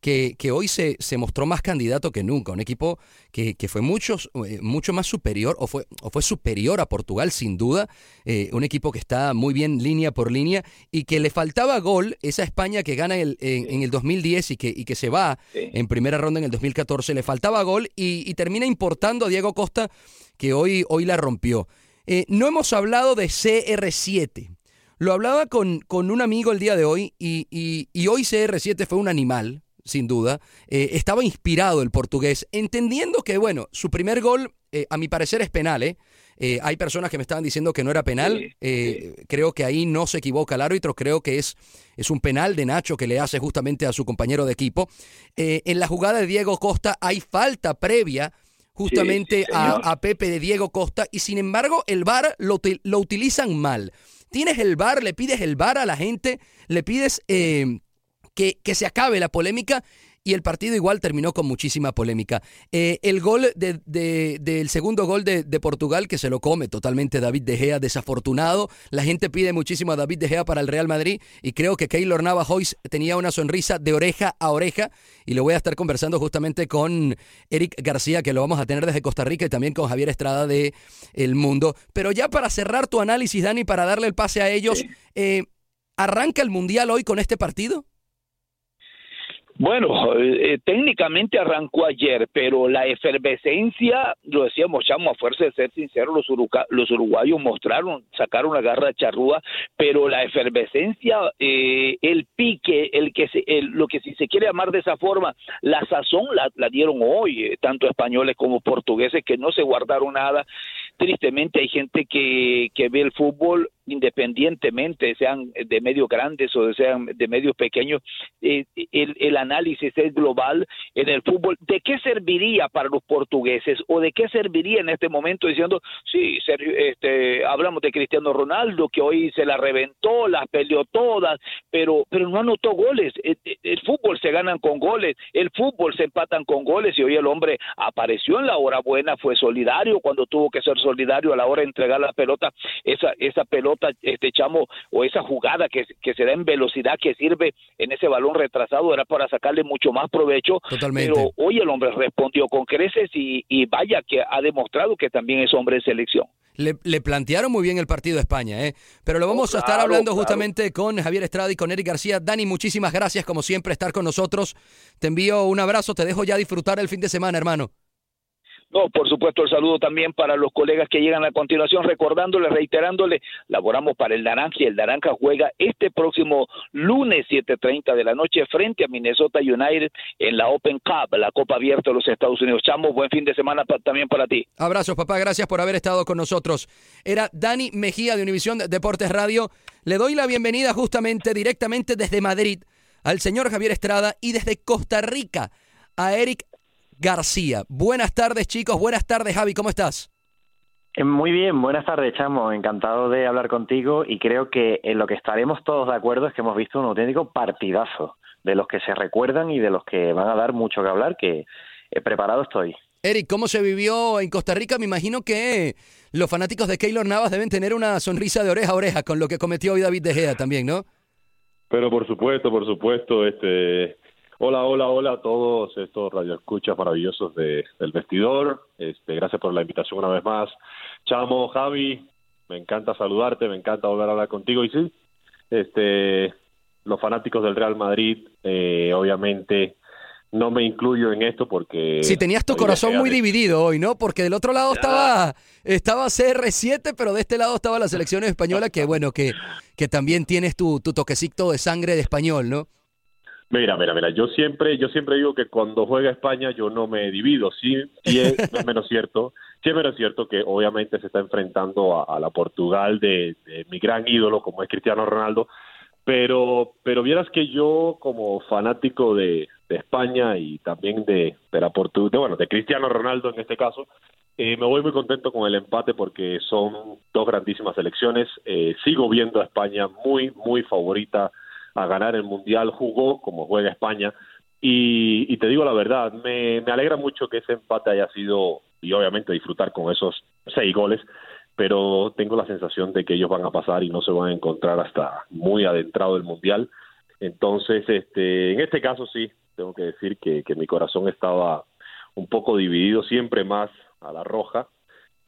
que, que hoy se, se mostró más candidato que nunca, un equipo que, que fue muchos, eh, mucho más superior o fue, o fue superior a Portugal sin duda, eh, un equipo que está muy bien línea por línea y que le faltaba gol, esa España que gana el- en, en el 2010 y que, y que se va en primera ronda en el 2014, le faltaba gol y, y termina importando a Diego Costa que hoy, hoy la rompió. Eh, no hemos hablado de CR7. Lo hablaba con, con un amigo el día de hoy y, y- y hoy CR7 fue un animal, sin duda. Eh, estaba inspirado el portugués, entendiendo que, bueno, su primer gol, eh, a mi parecer, es penal. ¿eh? Eh, hay personas que me estaban diciendo que no era penal. Eh, Creo que ahí no se equivoca el árbitro. Creo que es, es un penal de Nacho que le hace justamente a su compañero de equipo. Eh, en la jugada de Diego Costa hay falta previa justamente sí, a, Pepe de Diego Costa y sin embargo el VAR lo, lo utilizan mal. Tienes el VAR, le pides el VAR a la gente, le pides que, que se acabe la polémica y el partido igual terminó con muchísima polémica. Eh, el gol de- de- del segundo gol de, de Portugal, que se lo come totalmente David De Gea, desafortunado. La gente pide muchísimo a David De Gea para el Real Madrid y creo que Keylor Navajois tenía una sonrisa de oreja a oreja y lo voy a estar conversando justamente con Eric García, que lo vamos a tener desde Costa Rica y también con Javier Estrada de El Mundo. Pero ya para cerrar tu análisis, Dani, para darle el pase a ellos, eh, ¿arranca el Mundial hoy con este partido? Bueno, eh, técnicamente arrancó ayer, pero la efervescencia, lo decíamos, chamo, a fuerza de ser sinceros, los, los uruguayos mostraron, sacaron la garra charrúa, pero la efervescencia, eh, el pique, el que se, el- lo que si se quiere llamar de esa forma, la sazón la, la dieron hoy, eh, tanto españoles como portugueses, que no se guardaron nada. Tristemente hay gente que, que ve el fútbol independientemente, sean de medios grandes o sean de medios pequeños, eh, el, análisis es global en el fútbol. ¿De qué serviría para los portugueses o de qué serviría en este momento diciendo, sí, este, hablamos de Cristiano Ronaldo que hoy se la reventó, las peleó todas, pero, pero no anotó goles. El, el- el fútbol se ganan con goles, el fútbol se empatan con goles y hoy el hombre apareció en la hora buena, fue solidario cuando tuvo que ser solidario a la hora de entregar la pelota, esa, esa pelota, este chamo, o esa jugada que, que se da en velocidad que sirve en ese balón retrasado era para sacarle mucho más provecho. Totalmente. Pero hoy el hombre respondió con creces y, y vaya que ha demostrado que también es hombre de selección. Le, le plantearon muy bien el partido a España, ¿eh? Pero lo vamos a estar hablando claro. justamente con Javier Estrada y con Eric García. Dani, muchísimas gracias como siempre estar con nosotros. Te envío un abrazo, te dejo ya disfrutar el fin de semana, hermano. No, por supuesto, el saludo también para los colegas que llegan a continuación, recordándole, reiterándole, laboramos para el Naranja y el Naranja juega este próximo lunes 7.30 de la noche frente a Minnesota United en la Open Cup, la Copa Abierta de los Estados Unidos. Chamo, buen fin de semana también para ti. Abrazos, papá, gracias por haber estado con nosotros. Era Dani Mejía de Univisión Deportes Radio. Le doy la bienvenida justamente directamente desde Madrid al señor Javier Estrada y desde Costa Rica a Eric García. Buenas tardes, chicos. Buenas tardes, Javi. ¿Cómo estás? Eh, muy bien, buenas tardes, Chamo. Encantado de hablar contigo y creo que en lo que estaremos todos de acuerdo es que hemos visto un auténtico partidazo de los que se recuerdan y de los que van a dar mucho que hablar, que eh, preparado estoy. Eric, ¿cómo se vivió en Costa Rica? Me imagino que los fanáticos de Keylor Navas deben tener una sonrisa de oreja a oreja con lo que cometió hoy David De Gea también, ¿no? Pero por supuesto, por supuesto, este Hola, hola, hola a todos estos radioescuchas maravillosos de, del vestidor. Este, gracias por la invitación una vez más. Chamo, Javi, me encanta saludarte, me encanta volver a hablar contigo. Y sí, este, los fanáticos del Real Madrid, eh, obviamente, no me incluyo en esto porque... Si tenías tu corazón muy dividido hoy, ¿no? Porque del otro lado estaba, estaba CR7, pero de este lado estaba la selección española, que bueno, que, que también tienes tu, tu toquecito de sangre de español, ¿no? Mira, mira, mira, yo siempre, yo siempre digo que cuando juega España yo no me divido, sí, sí es, menos cierto, sí es menos cierto que obviamente se está enfrentando a, la Portugal de, mi gran ídolo como es Cristiano Ronaldo, pero, pero vieras que yo como fanático de, España y también de, de la Portugal, bueno, de Cristiano Ronaldo en este caso, eh, me voy muy contento con el empate porque son dos grandísimas selecciones. Eh, sigo viendo a España muy, muy favorita a ganar el Mundial, jugó como juega España. Y, te digo la verdad, me, alegra mucho que ese empate haya sido, y obviamente disfrutar con esos seis goles, pero tengo la sensación de que ellos van a pasar y no se van a encontrar hasta muy adentrado el Mundial. Entonces, este, en este caso sí, tengo que decir que, que mi corazón estaba un poco dividido, siempre más a la roja,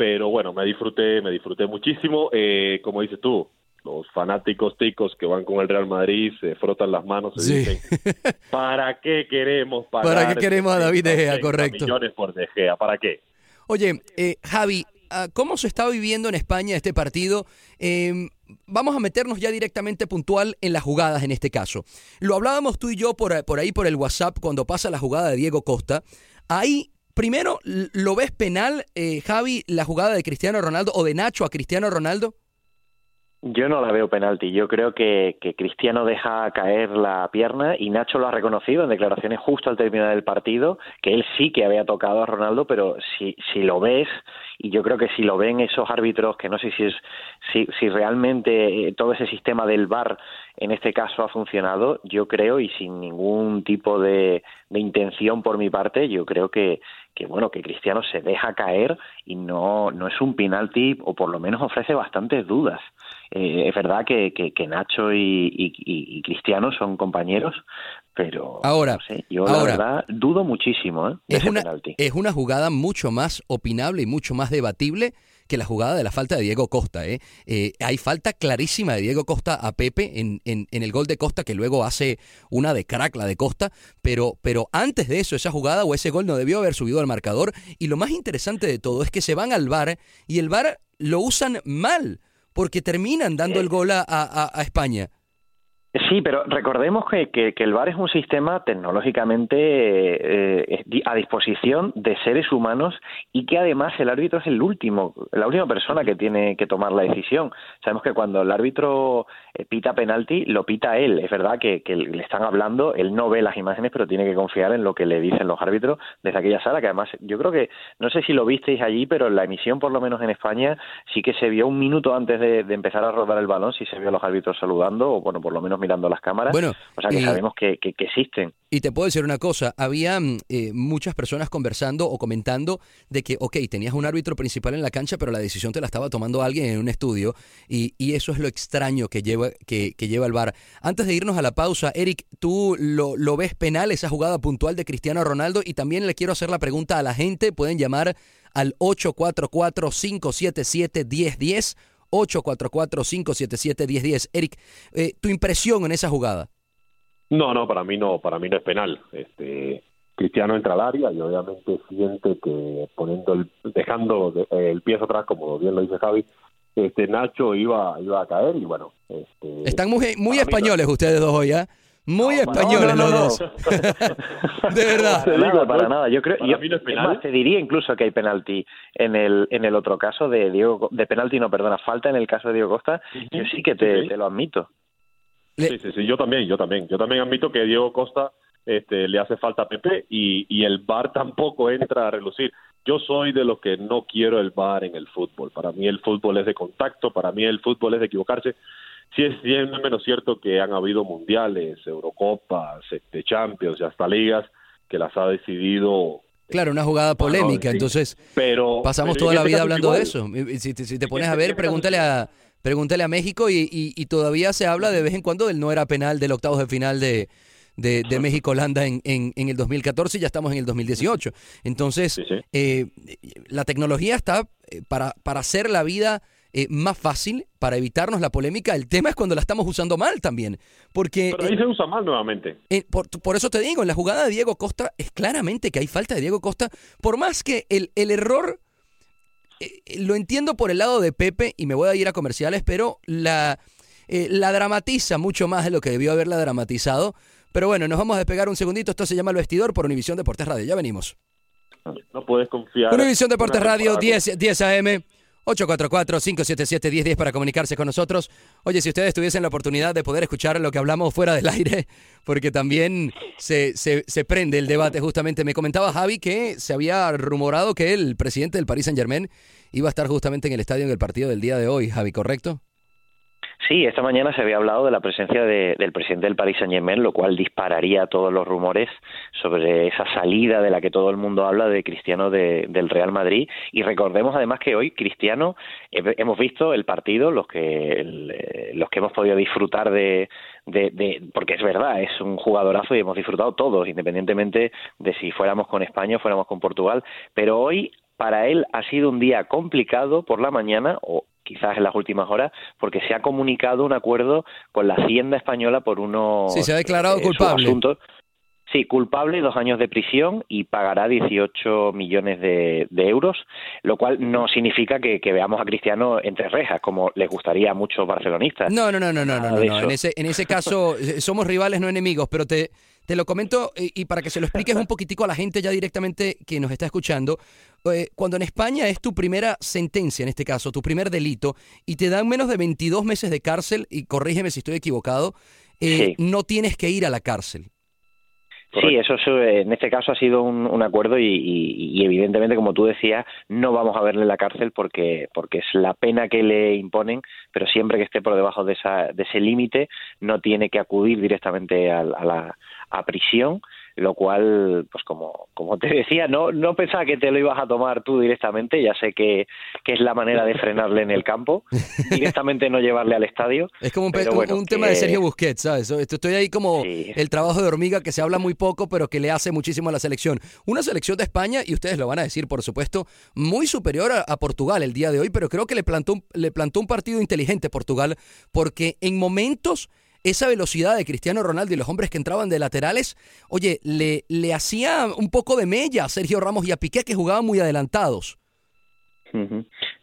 pero bueno, me disfruté, me disfruté muchísimo. Eh, como dices tú, los fanáticos ticos que van con el Real Madrid se frotan las manos y dicen ¿para qué queremos ¿Para qué queremos a David De Gea? Correcto. Millones por De Gea, ¿para qué? Oye, eh, Javi, ah, ¿cómo se está viviendo en España este partido? Em, vamos a meternos ya directamente puntual en las jugadas en este caso. Lo hablábamos tú y yo por, por ahí por el WhatsApp cuando pasa la jugada de Diego Costa. Ahí Primero, ¿lo ves penal, eh, Javi, la jugada de Cristiano Ronaldo o de Nacho a Cristiano Ronaldo? Yo no la veo penalti. Yo creo que, que, Cristiano deja caer la pierna y Nacho lo ha reconocido en declaraciones justo al terminar el partido, que él sí que había tocado a Ronaldo, pero si, si lo ves, y yo creo que si lo ven esos árbitros, que no sé si es si, si realmente eh, todo ese sistema del VAR en este caso ha funcionado, yo creo, y sin ningún tipo de, de intención por mi parte, yo creo que, que bueno que Cristiano se deja caer y no no es un penalti o por lo menos ofrece bastantes dudas eh, es verdad que, que, Nacho y, Cristiano son compañeros, pero ahora, yo la verdad dudo muchísimo ¿eh? es, una, es una jugada mucho más opinable y mucho más debatible que la jugada de la falta de Diego Costa. ¿eh? eh hay falta clarísima de Diego Costa a Pepe en, en, en, el gol de Costa, que luego hace una de crack la de Costa, pero, pero antes de eso, esa jugada o ese gol no debió haber subido al marcador. Y lo más interesante de todo es que se van al VAR y el VAR lo usan mal porque terminan dando el gol a, a, España. Sí, pero recordemos que, que, el VAR es un sistema tecnológicamente eh, a disposición de seres humanos y que además el árbitro es el último, la última persona que tiene que tomar la decisión. Sabemos que cuando el árbitro eh, pita penalti, lo pita él. Es verdad que, le están hablando, él no ve las imágenes, pero tiene que confiar en lo que le dicen los árbitros desde aquella sala, que además yo creo que, no sé si lo visteis allí, pero en la emisión, por lo menos en España, sí que se vio un minuto antes de, de empezar a rodar el balón, sí se vio a los árbitros saludando, o bueno, por lo menos mirando las cámaras. Bueno, o sea que sabemos que, que, existen. Y te puedo decir una cosa, había mm, eh, muchas personas conversando o comentando de que, ok, tenías un árbitro principal en la cancha, pero la decisión te la estaba tomando alguien en un estudio, y, y eso es lo extraño que lleva, que, que, lleva el VAR. Antes de irnos a la pausa, Eric, ¿tú lo, lo ves penal esa jugada puntual de Cristiano Ronaldo? Y también le quiero hacer la pregunta a la gente, pueden llamar al 844-577-1010 844-577-1010. Eric, eh, tu impresión en esa jugada. No, no, para mí no, para mí no es penal. Este, Cristiano entra al área y obviamente siente que poniendo el, dejando el pie atrás, como bien lo dice Javi, este Nacho iba iba a caer y bueno. Este, Están muy, muy españoles ustedes dos hoy, ¿ah? Muy españoles los dos. de verdad. Para nada, para nada. Yo creo, yo, es más, te diría incluso que hay penalti en el en el otro caso de Diego, de penalti no, perdona, falta en el caso de Diego Costa. Yo sí que te, te lo admito. Sí, sí, sí, yo también, yo también. Yo también admito que Diego Costa este, le hace falta a Pepe y, y el VAR tampoco entra a relucir. Yo soy de los que no quiero el VAR en el fútbol. Para mí el fútbol es de contacto, para mí el fútbol es de equivocarse. Sí es, sí es menos cierto que han habido mundiales, Eurocopas, este, Champions y hasta ligas que las ha decidido Claro, una jugada polémica, entonces pero, pasamos pero toda la vida hablando igual. de eso. Si te, si te pones a ver, pregúntale a pregúntale a México y, y- y todavía se habla de vez en cuando del no era penal del octavos de final de, de, de México-Holanda en, en, en el 2014 y ya estamos en el 2018. Entonces, eh, la tecnología está eh, para, para hacer la vida eh, más fácil, para evitarnos la polémica. El tema es cuando la estamos usando mal también. Porque Pero ahí se usa mal nuevamente. eh, por, por eso te digo, en la jugada de Diego Costa es claramente que hay falta de Diego Costa, por más que el, el error eh, lo entiendo por el lado de Pepe y me voy a ir a comerciales, pero la, eh, la dramatiza mucho más de lo que debió haberla dramatizado. Pero bueno, nos vamos a despegar un segundito. Esto se llama El Vestidor por Univisión Deportes Radio. Ya venimos. No puedes confiar. Univisión Deportes Radio, temporada 10, 10 AM. 844-577-1010 para comunicarse con nosotros. Oye, si ustedes tuviesen la oportunidad de poder escuchar lo que hablamos fuera del aire, porque también se, se, se prende el debate justamente. Me comentaba Javi que se había rumorado que el presidente del Paris Saint Germain iba a estar justamente en el estadio en el partido del día de hoy, Javi, ¿correcto? Sí, esta mañana se había hablado de la presencia de- del presidente del Paris Saint Germain, lo cual dispararía todos los rumores sobre esa salida de la que todo el mundo habla de Cristiano de- del Real Madrid. Y recordemos además que hoy Cristiano he- hemos visto el partido, los que eh, los que hemos podido disfrutar de, de, de- porque es verdad, es un jugadorazo y hemos disfrutado todos, independientemente de si fuéramos con España o fuéramos con Portugal. Pero hoy para él ha sido un día complicado por la mañana o quizás en las últimas horas porque se ha comunicado un acuerdo con la Hacienda española por unos Sí, se ha declarado eh, culpable. subasuntos. Sí, culpable, dos años de prisión y pagará 18 millones de, de euros, lo cual no significa que, que veamos a Cristiano entre rejas, como les gustaría a muchos barcelonistas. No, no, no, no, no, no. En ese, en ese caso eh, somos rivales, no enemigos, pero te, te lo comento eh, y para que se lo expliques un poquitico a la gente ya directamente que nos está escuchando. Eh, Cuando en España es tu primera sentencia, en este caso, tu primer delito, y te dan menos de 22 meses de cárcel, y corrígeme si estoy equivocado, eh, Sí. no tienes que ir a la cárcel. Sí, eso es, eh, en este caso ha sido un, un acuerdo y, y- y evidentemente, como tú decías, no vamos a verle en la cárcel porque, porque es la pena que le imponen, pero siempre que esté por debajo de, esa, de ese límite no tiene que acudir directamente a, a la a prisión, lo cual, pues como, como te decía, no, no pensaba que te lo ibas a tomar tú directamente, ya sé que, que es la manera de frenarle en el campo, directamente no llevarle al estadio. Es como un, bueno, un tema de que- Sergio Busquets, ¿sabes? Esto- Estoy ahí como el trabajo de hormiga que se habla muy poco, pero que le hace muchísimo a la selección. Una selección de España, y ustedes lo van a decir, por supuesto, muy superior a, a Portugal el día de hoy, pero creo que le plantó, un, le plantó un partido inteligente Portugal, porque en momentos esa velocidad de Cristiano Ronaldo y los hombres que entraban de laterales, oye, le, le hacía un poco de mella a Sergio Ramos y a Piqué, que jugaban muy adelantados.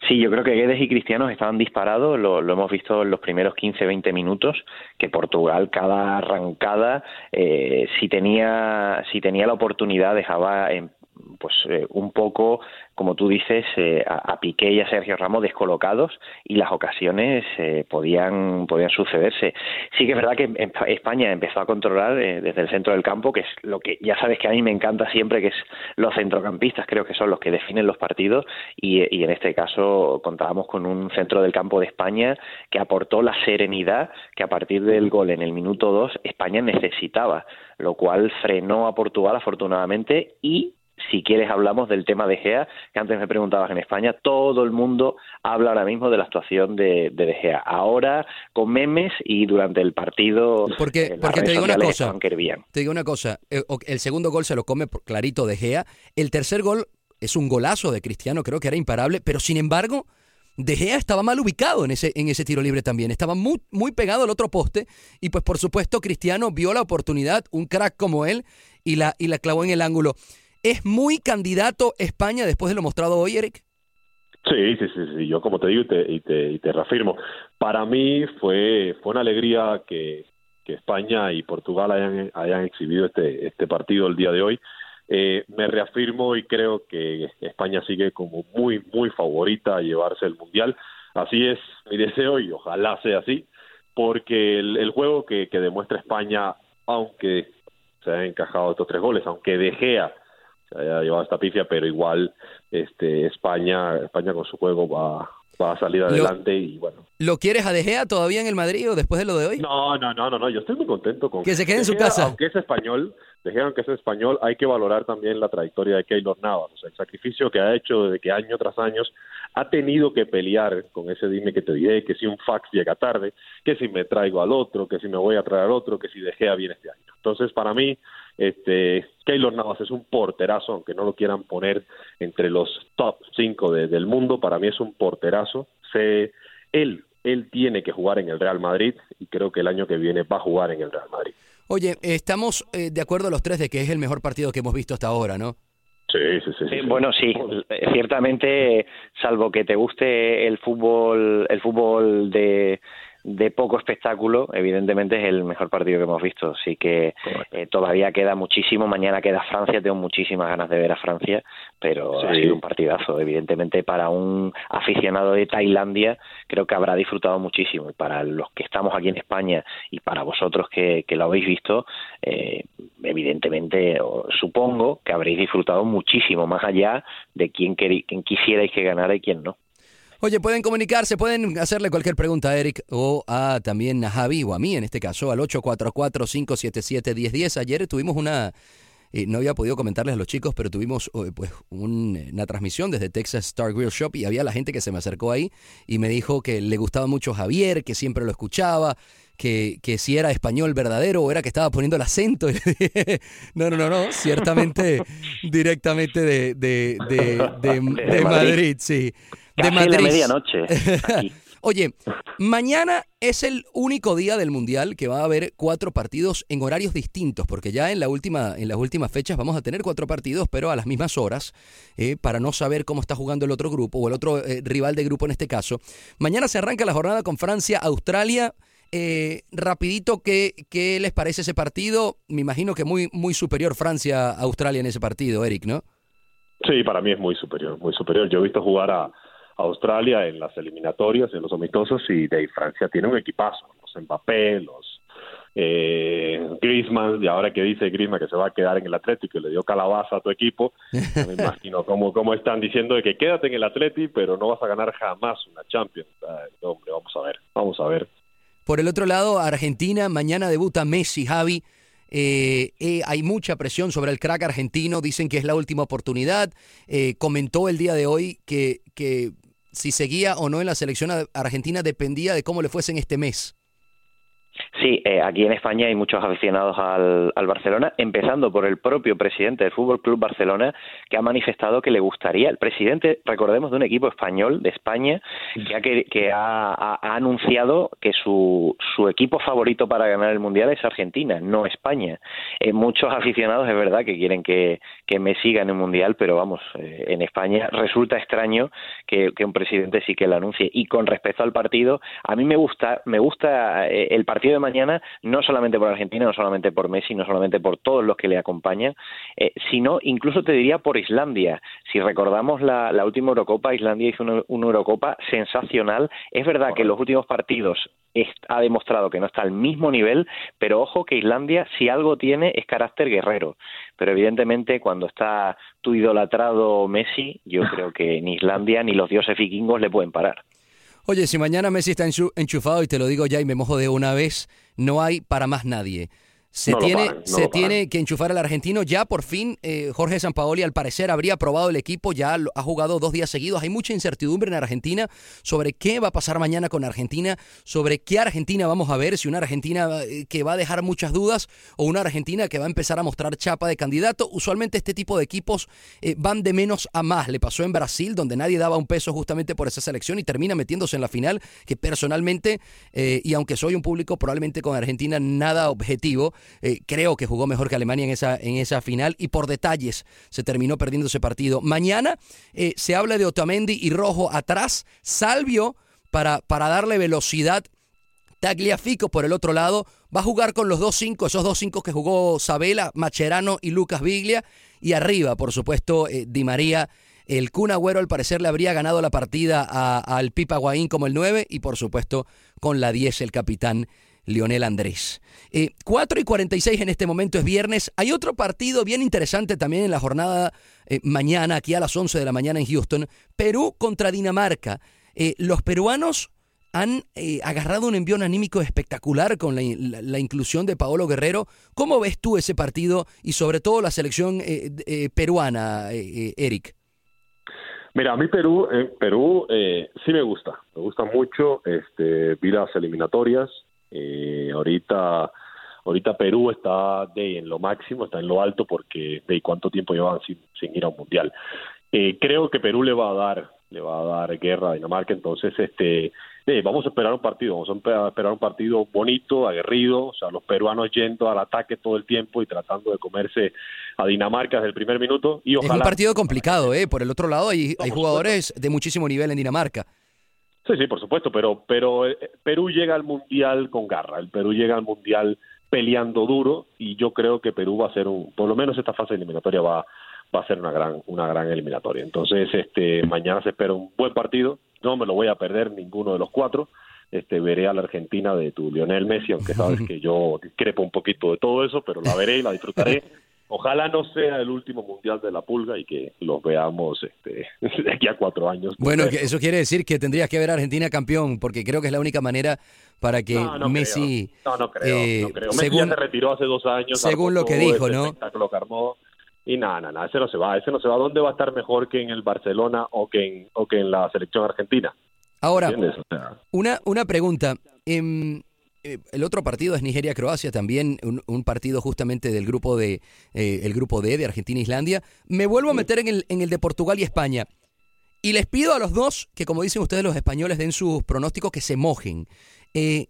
Sí, yo creo que Guedes y Cristianos estaban disparados, lo, hemos visto en los primeros 15-20 minutos, que Portugal cada arrancada, eh, si tenía si tenía la oportunidad, dejaba en- pues eh, un poco, como tú dices, eh, a, Piqué y a Sergio Ramos descolocados y las ocasiones eh, podían podían sucederse. Sí que es verdad que España empezó a controlar eh, desde el centro del campo, que es lo que ya sabes que a mí me encanta siempre, que es los centrocampistas, creo que son los que definen los partidos y, y en este caso contábamos con un centro del campo de España que aportó la serenidad que a partir del gol en el minuto 2 España necesitaba, lo cual frenó a Portugal afortunadamente y si quieres hablamos del tema de Gea, que antes me preguntabas en España, todo el mundo habla ahora mismo de la actuación de, de, de Gea. Ahora con memes y durante el partido Porque, eh, porque te digo una cosa. estaban que hervían. Te digo una cosa. eh, El segundo gol se lo come clarito de Gea. El tercer gol es un golazo de Cristiano, creo que era imparable, pero sin embargo, De Gea estaba mal ubicado en ese, en ese tiro libre también. Estaba muy, muy pegado al otro poste. Y pues por supuesto, Cristiano vio la oportunidad, un crack como él, y la, y la clavó en el ángulo. ¿Es muy candidato España después de lo mostrado hoy, Eric? Sí, sí, sí, sí. Yo como te digo y te, y te, y te reafirmo, para mí fue, fue una alegría que, España y Portugal hayan, hayan exhibido este, este partido el día de hoy. Eh, me reafirmo y creo que España sigue como muy, muy favorita a llevarse el Mundial. Así es mi deseo y ojalá sea así, porque el, juego que, demuestra España, aunque se hayan encajado estos tres goles, aunque De Gea se haya llevado esta pifia, pero igual este España España con su juego va, va a salir adelante y bueno. ¿Lo quieres a De Gea todavía en el Madrid o después de lo de hoy? No, no, no, no, no. yo estoy muy contento con que se quede en su Gea, casa. Aunque es español, De Gea, aunque es español, hay que valorar también la trayectoria de Keylor Navas, o sea, el sacrificio que ha hecho desde que año tras año ha tenido que pelear con ese dime que te diré, que si un fax llega tarde, que si me traigo al otro, que si me voy a traer al otro, que si De Gea viene este año. Entonces, para mí, este Keylor Navas es un porterazo, aunque no lo quieran poner entre los top 5 del mundo, para mí es un porterazo. Se, él, él tiene que jugar en el Real Madrid y creo que el año que viene va a jugar en el Real Madrid. Oye, estamos eh, de acuerdo los tres de que es el mejor partido que hemos visto hasta ahora, ¿no? Sí, sí, sí. Eh, bueno, sí, eh, ciertamente, salvo que te guste el fútbol, el fútbol de, de poco espectáculo, evidentemente es el mejor partido que hemos visto. Así que eh, todavía queda muchísimo. Mañana queda Francia, tengo muchísimas ganas de ver a Francia, pero Sí. ha sido un partidazo. Evidentemente, para un aficionado de Tailandia, creo que habrá disfrutado muchísimo. Y para los que estamos aquí en España y para vosotros que, que lo habéis visto, eh, evidentemente, supongo que habréis disfrutado muchísimo, más allá de quién, quién quisierais que ganara y quién no. Oye, pueden comunicarse, pueden hacerle cualquier pregunta a Eric o a también a Javi o a mí en este caso al 844-577-1010. Ayer tuvimos una, eh, no había podido comentarles a los chicos, pero tuvimos eh, pues un- una transmisión desde Texas Star Grill Shop y había la gente que se me acercó ahí y me dijo que le gustaba mucho Javier, que siempre lo escuchaba, que, que si era español verdadero o era que estaba poniendo el acento. No, no, no, no, ciertamente directamente de, de, de, Madrid, sí. De Casi la Madrid. medianoche, aquí. Oye, mañana es el único día del Mundial que va a haber cuatro partidos en horarios distintos, porque ya en, la última, en las últimas fechas vamos a tener cuatro partidos, pero a las mismas horas, eh, para no saber cómo está jugando el otro grupo o el otro eh, rival de grupo en este caso. Mañana se arranca la jornada con Francia, Australia. Eh, rapidito, ¿qué, ¿qué les parece ese partido? Me imagino que muy, muy superior Francia a Australia en ese partido, Eric, ¿no? Sí, para mí es muy superior, muy superior. Yo he visto jugar a, a Australia en las eliminatorias, en los amistosos, y de ahí Francia tiene un equipazo. Los Mbappé, los eh, Griezmann, y ahora que dice Griezmann que se va a quedar en el Atlético y le dio calabaza a tu equipo, no me imagino cómo, cómo están diciendo de que quédate en el Atlético, pero no vas a ganar jamás una Champions. Ay, hombre, vamos a ver, vamos a ver. Por el otro lado, Argentina, mañana debuta Messi, Javi. Eh, eh, hay mucha presión sobre el crack argentino, dicen que es la última oportunidad. Eh, comentó el día de hoy que, que si seguía o no en la selección argentina dependía de cómo le fuesen este mes. Sí, eh, aquí en España hay muchos aficionados al, Barcelona, empezando por el propio presidente del Fútbol Club Barcelona, que ha manifestado que le gustaría. El presidente, recordemos, de un equipo español de España, que ha, que, ha, anunciado que su, su equipo favorito para ganar el mundial es Argentina, no España. Eh, muchos aficionados es verdad que quieren que, que Messi gane el mundial, pero vamos, eh, en España resulta extraño que, que un presidente sí que lo anuncie. Y con respecto al partido, a mí me gusta, me gusta el partido de mañana, no solamente por Argentina, no solamente por Messi, no solamente por todos los que le acompañan, eh, sino incluso te diría por Islandia. Si recordamos la, la última Eurocopa, Islandia hizo una, una Eurocopa sensacional. Es verdad que en los últimos partidos ha demostrado que no está al mismo nivel, pero ojo que Islandia, si algo tiene, es carácter guerrero. Pero evidentemente, cuando está tu idolatrado Messi, yo creo que ni Islandia ni los dioses vikingos le pueden parar. Oye, si mañana Messi está enchu- enchufado, y te lo digo ya y me mojo de una vez, no hay para más nadie. Se No tiene, paran, no se tiene que enchufar al argentino. Ya por fin, eh, Jorge Sampaoli al parecer habría probado el equipo, ya lo- ha jugado dos días seguidos. Hay mucha incertidumbre en Argentina sobre qué va a pasar mañana con Argentina, sobre qué Argentina vamos a ver, si una Argentina eh, que va a dejar muchas dudas o una Argentina que va a empezar a mostrar chapa de candidato. Usualmente este tipo de equipos eh, van de menos a más. Le pasó en Brasil, donde nadie daba un peso justamente por esa selección y termina metiéndose en la final, que personalmente, eh, y aunque soy un público probablemente con Argentina nada objetivo, eh, creo que jugó mejor que Alemania en esa, en esa final y por detalles se terminó perdiendo ese partido. Mañana eh, se habla de Otamendi y Rojo atrás, Salvio para, para darle velocidad. Tagliafico por el otro lado va a jugar con los dos cinco, esos dos cinco que jugó Sabela, Macherano y Lucas Biglia. Y arriba, por supuesto, eh, Di María el Kun Agüero al parecer le habría ganado la partida al Pipa Guaín como el 9 y por supuesto con la 10 el capitán Lionel Andrés. Eh, 4 y 46 en este momento es viernes. Hay otro partido bien interesante también en la jornada eh, mañana, aquí a las 11 de la mañana en Houston. Perú contra Dinamarca. Eh, los peruanos han eh, agarrado un envión anímico espectacular con la, inclusión de Paolo Guerrero. ¿Cómo ves tú ese partido y sobre todo la selección peruana, Eric? Mira, a mí Perú, eh, Perú eh, sí me gusta, me gusta mucho. Este, vi las eliminatorias. Eh, ahorita, ahorita Perú está de en lo máximo, está en lo alto porque de cuánto tiempo llevan sin, sin ir a un mundial. Eh, creo que Perú le va a dar, le va a dar guerra a Dinamarca. Entonces, este, eh, vamos a esperar un partido, vamos a esperar un partido bonito, aguerrido, o sea, los peruanos yendo al ataque todo el tiempo y tratando de comerse a Dinamarca desde el primer minuto. Y ojalá... Es un partido complicado, ¿eh? Por el otro lado hay, hay jugadores de muchísimo nivel en Dinamarca. Sí, sí, por supuesto, pero, pero eh, Perú llega al Mundial con garra, el Perú llega al Mundial peleando duro y yo creo que Perú va a ser un, por lo menos esta fase eliminatoria va, va a ser una gran, una gran eliminatoria. Entonces, este, mañana se espera un buen partido, no me lo voy a perder ninguno de los cuatro. Este, veré a la Argentina de tu Lionel Messi, aunque sabes que yo discrepo un poquito de todo eso, pero la veré y la disfrutaré. Ojalá no sea el último mundial de la pulga y que los veamos este, de aquí a cuatro años. Bueno, eso quiere decir que tendrías que ver a Argentina campeón, porque creo que es la única manera para que no, no Messi. Creo. No, no creo. Eh, no creo. Messi según, ya se retiró hace dos años. Según lo que dijo, ¿no? Espectáculo que armó. Y nada, nada, ese no se va, ese no se va. ¿Dónde va a estar mejor que en el Barcelona o que en, o que en la selección argentina? Ahora, o sea, una, una pregunta. Eh, el otro partido es Nigeria-Croacia, también un, un, partido justamente del grupo de eh, el grupo D de Argentina-Islandia. Me vuelvo a meter en el, en el de Portugal y España. Y les pido a los dos que, como dicen ustedes los españoles, den sus pronósticos que se mojen. Eh,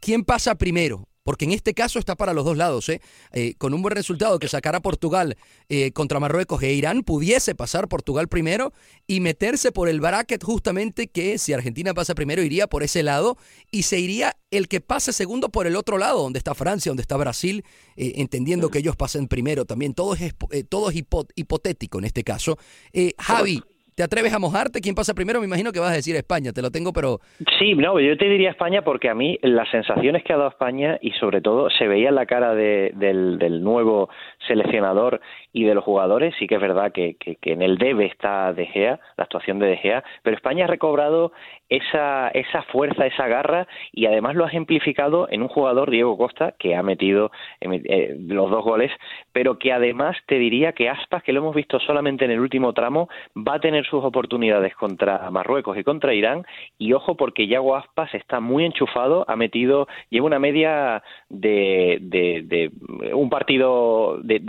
¿Quién pasa primero? Porque en este caso está para los dos lados. ¿eh? Eh, con un buen resultado que sacara Portugal eh, contra Marruecos e Irán, pudiese pasar Portugal primero y meterse por el bracket justamente que si Argentina pasa primero iría por ese lado y se iría el que pase segundo por el otro lado, donde está Francia, donde está Brasil, eh, entendiendo que ellos pasen primero también. Todo es, eh, todo es hipo hipotético en este caso. Eh, Javi, ¿Te atreves a mojarte? ¿Quién pasa primero? Me imagino que vas a decir España, te lo tengo, pero... Sí, no, yo te diría España porque a mí las sensaciones que ha dado España y sobre todo se veía en la cara de, del, nuevo seleccionador y de los jugadores, sí que es verdad que, en el debe está De Gea, la actuación de De Gea, pero España ha recobrado esa, fuerza, esa garra y además lo ha ejemplificado en un jugador, Diego Costa, que ha metido eh, los dos goles, pero que además te diría que Aspas, que lo hemos visto solamente en el último tramo, va a tener sus oportunidades contra Marruecos y contra Irán y ojo porque Yago Aspas está muy enchufado, ha metido, lleva una media de, de, de un partido, de,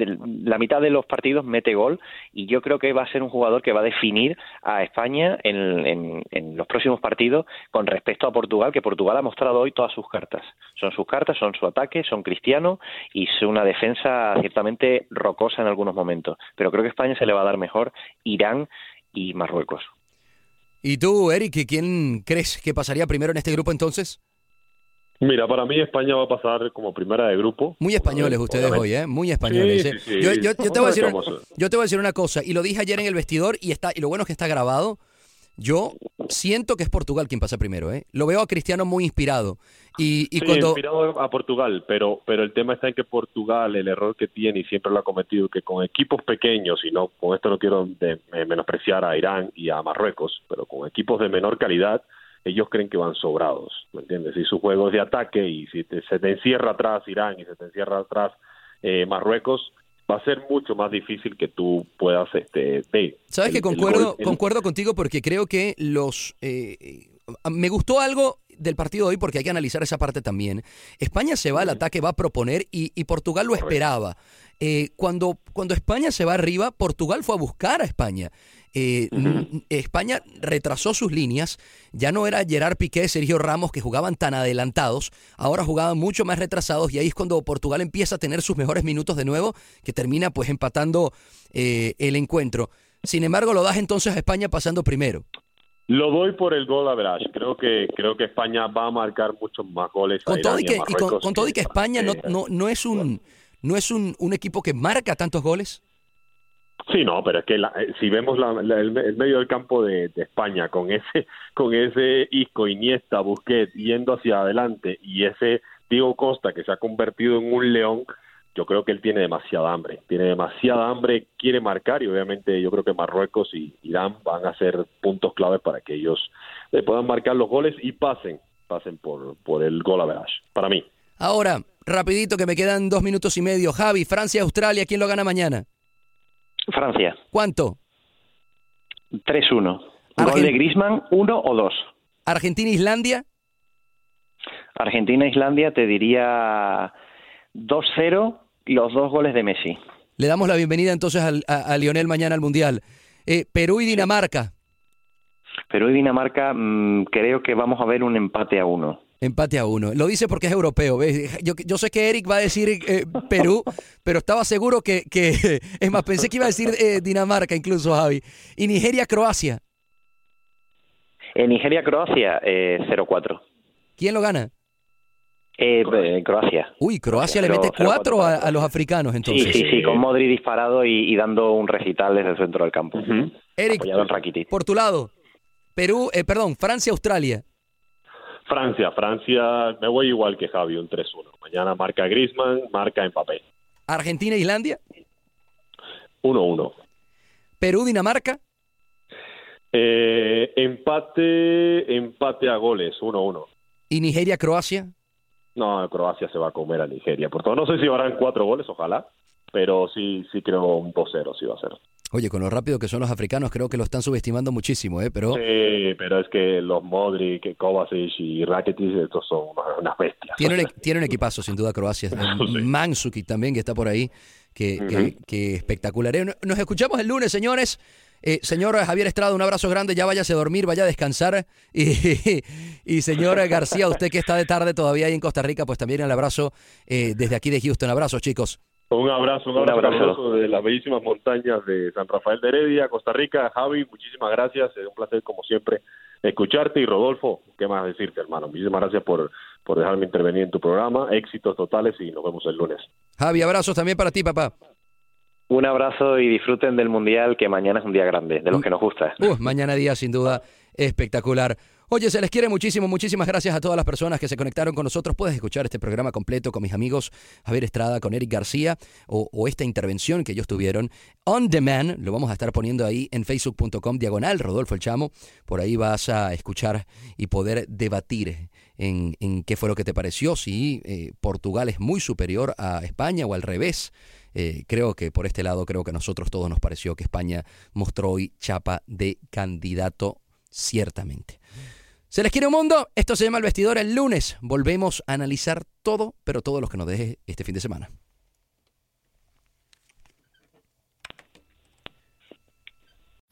la mitad de los partidos mete gol y yo creo que va a ser un jugador que va a definir a España en, en, los próximos partidos con respecto a Portugal, que Portugal ha mostrado hoy todas sus cartas. Son sus cartas, son su ataque, son cristiano y es una defensa ciertamente rocosa en algunos momentos. Pero creo que España se le va a dar mejor Irán y Marruecos. ¿Y tú, Eric, quién crees que pasaría primero en este grupo entonces? Mira, para mí España va a pasar como primera de grupo. Muy españoles ustedes hoy, ¿eh? Muy españoles. Sí, ¿eh? sí, sí. Yo, yo, yo, te voy a decir, yo te voy a decir una cosa, y lo dije ayer en el vestidor, y, está, y lo bueno es que está grabado. Yo siento que es Portugal quien pasa primero, ¿eh? Lo veo a Cristiano muy inspirado. Y, y sí, cuando... inspirado a Portugal, pero, pero el tema está en que Portugal, el error que tiene y siempre lo ha cometido, que con equipos pequeños, y no, con esto no quiero de, eh, menospreciar a Irán y a Marruecos, pero con equipos de menor calidad, ellos creen que van sobrados, ¿me entiendes? Si su juego es de ataque y si te, se te encierra atrás Irán y se te encierra atrás eh, Marruecos, va a ser mucho más difícil que tú puedas este ver. Sabes el, que concuerdo el, el... concuerdo contigo porque creo que los eh, me gustó algo del partido de hoy porque hay que analizar esa parte también. España se va al ataque, va a proponer y, y Portugal lo esperaba. Eh, cuando, cuando España se va arriba, Portugal fue a buscar a España. Eh, España retrasó sus líneas, ya no era Gerard Piqué, Sergio Ramos que jugaban tan adelantados, ahora jugaban mucho más retrasados y ahí es cuando Portugal empieza a tener sus mejores minutos de nuevo, que termina pues empatando eh, el encuentro. Sin embargo, lo das entonces a España pasando primero. Lo doy por el gol average. Creo que creo que España va a marcar muchos más goles. a Con todo y que, y con todo y que España no, no, no es un no es un, un equipo que marca tantos goles. Sí, no, pero es que la- eh, si vemos la- el, medio del campo de, de España con ese con ese Isco, Iniesta, Busquets yendo hacia adelante y ese Diego Costa que se ha convertido en un león, yo creo que él tiene demasiada hambre, tiene demasiada hambre, quiere marcar y obviamente yo creo que Marruecos y Irán van a ser puntos claves para que ellos eh, puedan marcar los goles y pasen, pasen por, por el gol average, para mí. Ahora, rapidito que me quedan dos minutos y medio. Javi, Francia, Australia, ¿quién lo gana mañana? Francia, ¿Cuánto? 3-1. Argen- Gol de Griezmann, uno o dos. Argentina, Islandia. Argentina-Islandia te diría 2-0 y los dos goles de Messi. Le damos la bienvenida entonces al- a, a Lionel mañana al Mundial. Eh, Perú y Dinamarca. Perú y Dinamarca mm, creo que vamos a ver un empate a uno. Empate a uno. Lo dice porque es europeo. ¿ves? Yo, yo sé que Eric va a decir eh, Perú, pero estaba seguro que, que- Es más, pensé que iba a decir eh, Dinamarca incluso, Javi. Y Nigeria, Croacia. En Nigeria-Croacia, eh, 0-4. ¿Quién lo gana? Eh, eh, Croacia. Uy, Croacia le mete cero cuatro cuatro a, para a los africanos Sí, entonces. sí, sí, con Modri disparado y, y dando un recital desde el centro del campo. Eric, por tu lado, Perú, eh, perdón, Francia, Australia. Francia, Francia, me voy igual que Javi, un 3-1. Mañana marca Griezmann, marca Mbappé. Argentina, Islandia. 1-1. Perú, Dinamarca. Eh, empate, empate a goles, 1-1. Y Nigeria, Croacia. No, Croacia se va a comer a Nigeria. Por todo, no sé si habrán cuatro goles, ojalá, pero sí, sí creo un 2-0 sí va a ser. Oye, con lo rápido que son los africanos, creo que lo están subestimando muchísimo, ¿eh? Pero Sí, pero es que los Modric, Kovacic y Rakitic, estos son unas- bestias. tiene un, e- tiene un equipazo, sin duda, Croacia. Mansuki también, que está por ahí, que, que- que espectacular. Eh, Nos escuchamos el lunes, señores. Eh, señor Javier Estrada, un abrazo grande, ya váyase a dormir, vaya a descansar. Y, y señor García, usted que está de tarde todavía ahí en Costa Rica, pues también el abrazo eh, desde aquí de Houston. Abrazo, chicos. Un abrazo, un Un abrazo, de las bellísimas montañas de San Rafael de Heredia, Costa Rica. Javi, muchísimas gracias. Es un placer, como siempre, escucharte. Y Rodolfo, ¿qué más decirte, hermano? Muchísimas gracias por, por dejarme intervenir en tu programa. Éxitos totales y nos vemos el lunes. Javi, abrazos también para ti, papá. Un abrazo y disfruten del Mundial, que mañana es un día grande, de los que nos gusta. Mañana día sin duda espectacular. Oye, se les quiere muchísimo, muchísimas gracias a todas las personas que se conectaron con nosotros. Puedes escuchar este programa completo con mis amigos Javier Estrada, con Eric García o, o esta intervención que ellos tuvieron on demand. Lo vamos a estar poniendo ahí en facebook.com diagonal Rodolfo el Chamo. Por ahí vas a escuchar y poder debatir en, en qué fue lo que te pareció, si eh, Portugal es muy superior a España o al revés. Eh, creo que por este lado, creo que a nosotros todos nos pareció que España mostró hoy chapa de candidato, ciertamente. Se les quiere un mundo. Esto se llama El Vestidor. El lunes volvemos a analizar todo, pero todo lo que nos deje este fin de semana.